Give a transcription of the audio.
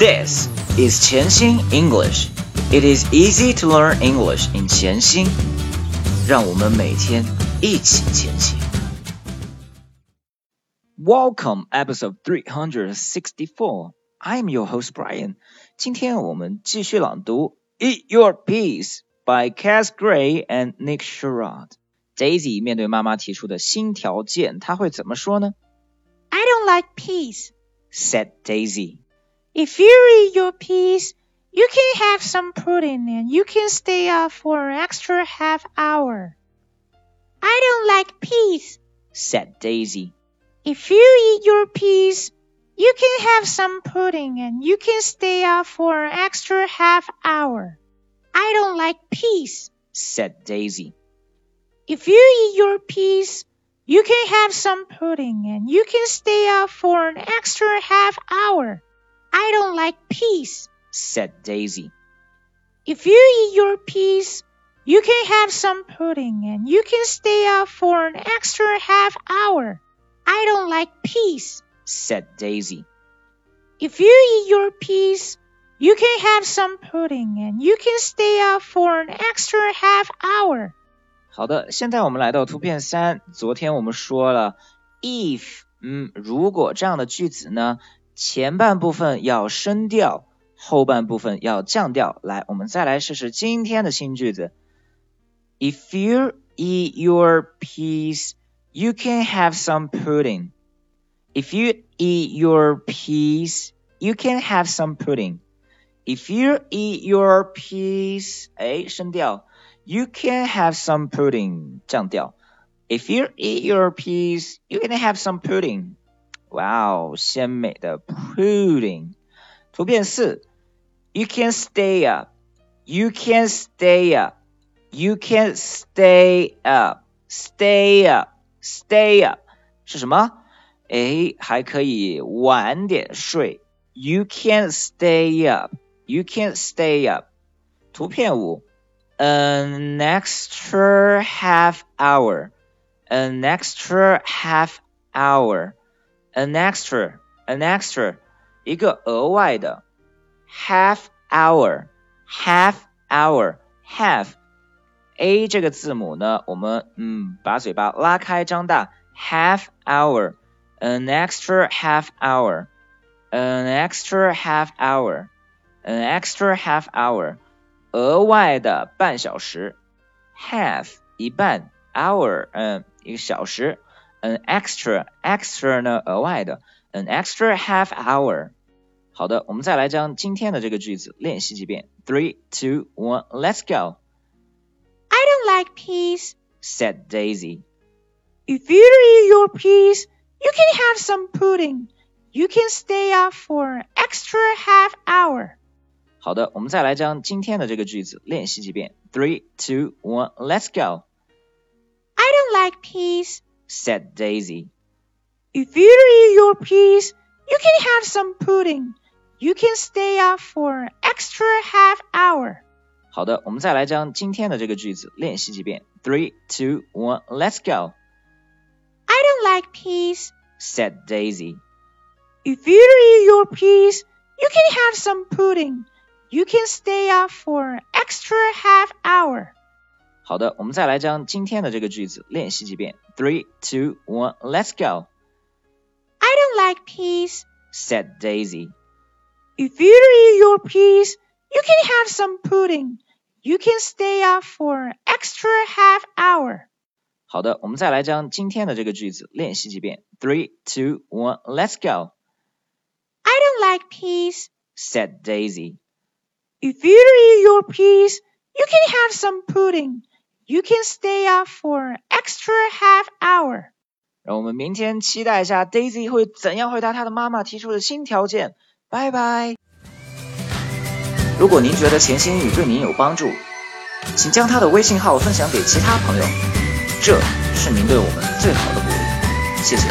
This is Qianxin English. It is easy to learn English in Qianxin. 让我们每天一起前行。Welcome, episode three hundred sixty-four. I'm your host Brian. 今天我们继续朗读《Eat Your Peas》by Kes Gray and Nick Sharratt. Daisy 面对妈妈提出的新条件，她会怎么说呢？I don't like peas," said Daisy. If you eat your peas, you can have some pudding and you can stay up for an extra half hour. I don't like peas, said Daisy. If you eat your peas, you can have some pudding and you can stay up for an extra half hour. I don't like peas, said Daisy. If you eat your peas, you can have some pudding and you can stay up for an extra half hour. I don't like peas, said Daisy. If you eat your peas, you can have some pudding and you can stay up for an extra half hour. I don't like peas, said Daisy. If you eat your peas, you can have some pudding and you can stay up for an extra half hour. 好的，现在我们来到图片三。昨天我们说了，if，嗯，如果这样的句子呢， 前半部分要升调，后半部分要降调。来，我们再来试试今天的新句子。If you eat your peas, you can have some pudding. If you eat your peas, you can have some pudding. If you eat your peas，哎，升调，you can have some pudding，降调。If you eat your peas, you can have some pudding. 哇哦，鲜美的 pudding。图片四，You can stay up. You can stay up. You can stay up. Stay up. Stay up 是什么？哎，还可以晚点睡。You can stay up. You can stay up. 图片五，an extra half hour. An extra half hour an extra an extra 一个额外的 half hour half hour half a 这个字母呢，我们嗯把嘴巴拉开张大 half hour an extra half hour an extra half hour an extra half hour 额外的半小时 half 一半 hour 嗯一个小时。 an extra extra 呢额外的 an extra half hour。好的，我们再来将今天的这个句子练习几遍。Three, two, one, let's go. I don't like peas, said Daisy. If you eat your peas, you can have some pudding. You can stay up for an extra half hour. 好的，我们再来将今天的这个句子练习几遍。Three, two, one, let's go. I don't like peas, said Daisy. If you eat your peas, you can have some pudding. You can stay up for an extra half hour. 好的，我们再来将今天的这个句子练习几遍。Three, two, one, let's go. I don't like peas, said Daisy. If you eat your peas, you can have some pudding. You can stay up for an extra half hour. 好的，我们再来将今天的这个句子练习几遍。Three, two, one, let's go. I don't like peas, said Daisy. If you eat your peas, you can have some pudding. You can stay up for an extra half hour. 好的，我们再来将今天的这个句子练习几遍。Three, two, one, let's go. I don't like peas, said Daisy. If you eat your peas, you can have some pudding. You can stay up for an extra half hour. 让我们明天期待一下 Daisy 会怎样回答她的妈妈提出的新条件。拜拜。如果您觉得潜心英语对您有帮助，请将他的微信号分享给其他朋友，这是您对我们最好的鼓励。谢谢。